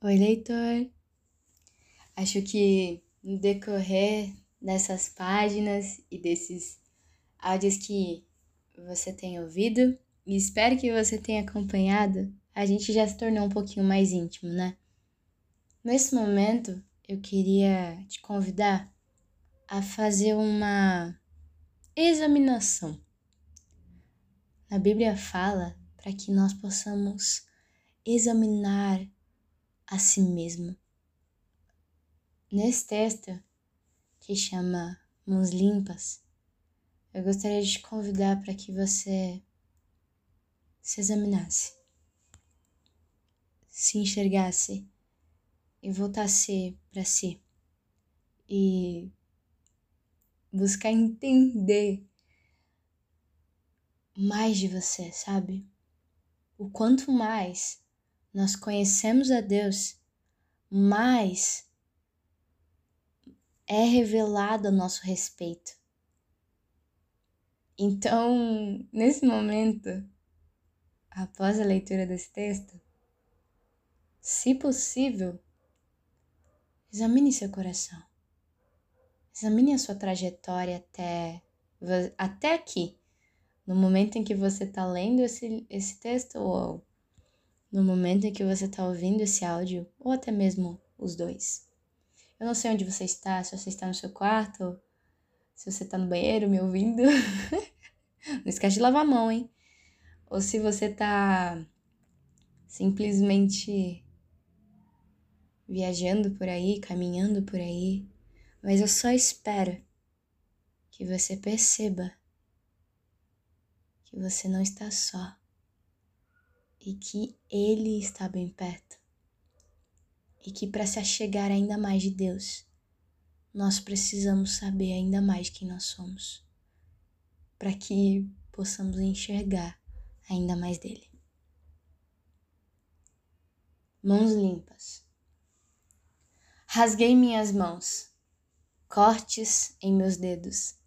Oi, leitor. Acho que no decorrer dessas páginas e desses áudios que você tem ouvido, e espero que você tenha acompanhado, a gente já se tornou um pouquinho mais íntimo, né? Nesse momento, eu queria te convidar a fazer uma examinação. A Bíblia fala para que nós possamos examinar a si mesmo. Nesse texto, que chama Mãos Limpas, eu gostaria de te convidar para que você se examinasse, se enxergasse e voltasse para si e buscar entender mais de você, sabe? O quanto mais nós conhecemos a Deus, mais é revelado a nosso respeito. Então, nesse momento, após a leitura desse texto, se possível, examine seu coração. Examine a sua trajetória até, até aqui, no momento em que você está lendo esse, esse texto ou no momento em que você está ouvindo esse áudio, ou até mesmo os dois. Eu não sei onde você está, se você está no seu quarto, se você está no banheiro me ouvindo. não esquece de lavar a mão, hein? Ou se você está simplesmente viajando por aí, caminhando por aí. Mas eu só espero que você perceba que você não está só e que Ele está bem perto. E que para se achegar ainda mais de Deus, nós precisamos saber ainda mais quem nós somos, para que possamos enxergar ainda mais dele. Mãos limpas. Rasguei minhas mãos, cortes em meus dedos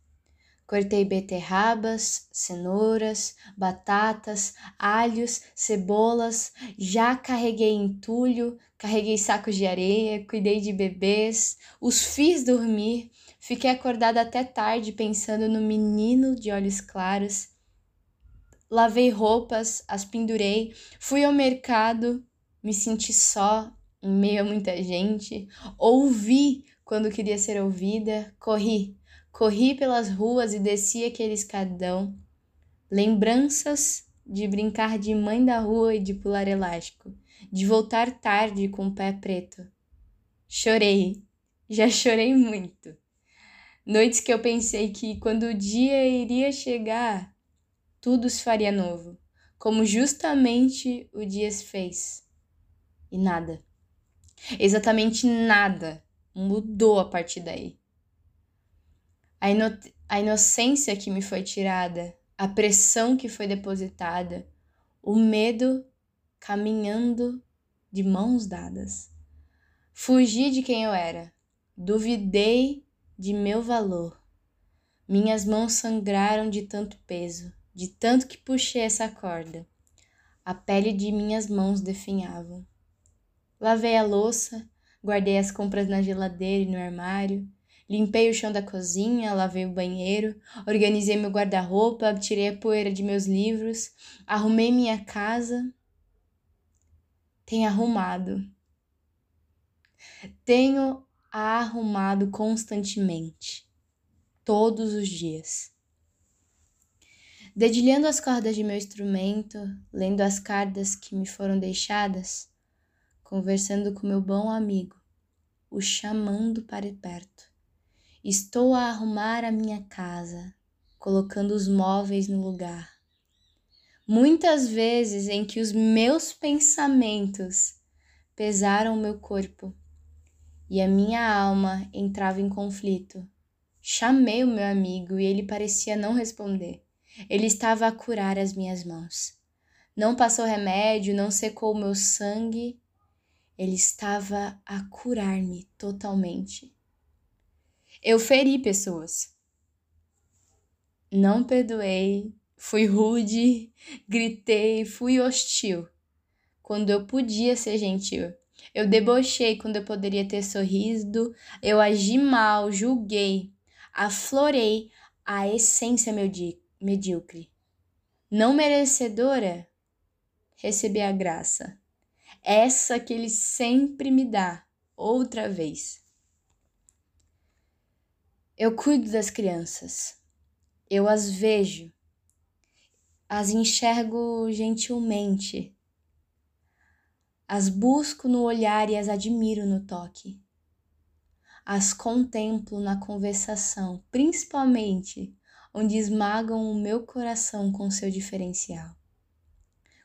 Cortei beterrabas, cenouras, batatas, alhos, cebolas, já carreguei entulho, carreguei sacos de areia, cuidei de bebês, os fiz dormir, fiquei acordada até tarde pensando no menino de olhos claros. Lavei roupas, as pendurei, fui ao mercado, me senti só, em meio a muita gente, ouvi quando queria ser ouvida, corri, Corri pelas ruas e desci aquele escadão. Lembranças de brincar de mãe da rua e de pular elástico, de voltar tarde com o pé preto. Chorei, já chorei muito. Noites que eu pensei que quando o dia iria chegar, tudo se faria novo, como justamente o dia se fez. E nada, exatamente nada mudou a partir daí a, ino a inocência que me foi tirada, a pressão que foi depositada, o medo caminhando de mãos dadas. Fugi de quem eu era, duvidei de meu valor. Minhas mãos sangraram de tanto peso, de tanto que puxei essa corda. A pele de minhas mãos definhavam. Lavei a louça, guardei as compras na geladeira e no armário, Limpei o chão da cozinha, lavei o banheiro, organizei meu guarda-roupa, tirei a poeira de meus livros, arrumei minha casa. Tenho arrumado. Tenho arrumado constantemente, todos os dias. Dedilhando as cordas de meu instrumento, lendo as cartas que me foram deixadas, conversando com meu bom amigo, o chamando para perto. Estou a arrumar a minha casa, colocando os móveis no lugar. Muitas vezes em que os meus pensamentos pesaram o meu corpo e a minha alma entrava em conflito. Chamei o meu amigo e ele parecia não responder. Ele estava a curar as minhas mãos. Não passou remédio, não secou o meu sangue. Ele estava a curar-me totalmente. Eu feri pessoas. Não perdoei, fui rude, gritei, fui hostil. Quando eu podia ser gentil. Eu debochei quando eu poderia ter sorrido, eu agi mal, julguei, aflorei a essência medíocre. Não merecedora, recebi a graça. Essa que ele sempre me dá, outra vez. Eu cuido das crianças. Eu as vejo. As enxergo gentilmente as busco no olhar e as admiro no toque. As contemplo na conversação, principalmente onde esmagam o meu coração com seu diferencial.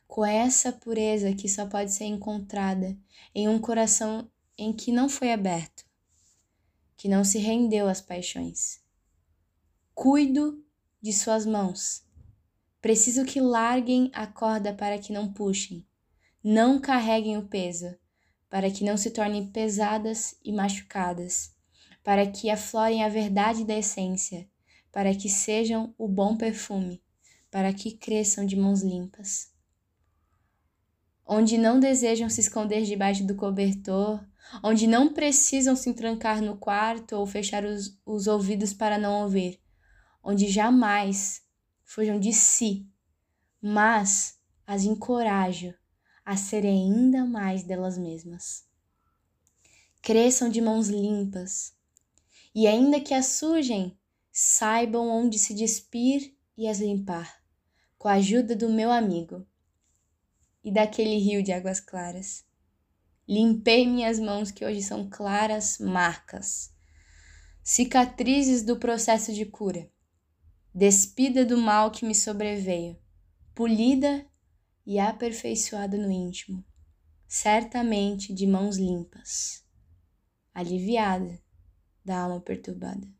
Com essa pureza que só pode ser encontrada em um coração em que não foi aberto, que não se rendeu às paixões. Cuido de suas mãos. Preciso que larguem a corda para que não puxem não carreguem o peso, para que não se tornem pesadas e machucadas, para que aflorem a verdade da essência, para que sejam o bom perfume, para que cresçam de mãos limpas. Onde não desejam se esconder debaixo do cobertor, onde não precisam se trancar no quarto ou fechar os, os ouvidos para não ouvir, onde jamais fujam de si, mas as encorajo a serem ainda mais delas mesmas. Cresçam de mãos limpas, e ainda que as sujem, saibam onde se despir e as limpar, com a ajuda do meu amigo e daquele rio de águas claras. Limpei minhas mãos que hoje são claras marcas, cicatrizes do processo de cura, despida do mal que me sobreveio, polida e aperfeiçoada no íntimo, certamente de mãos limpas, aliviada da alma perturbada.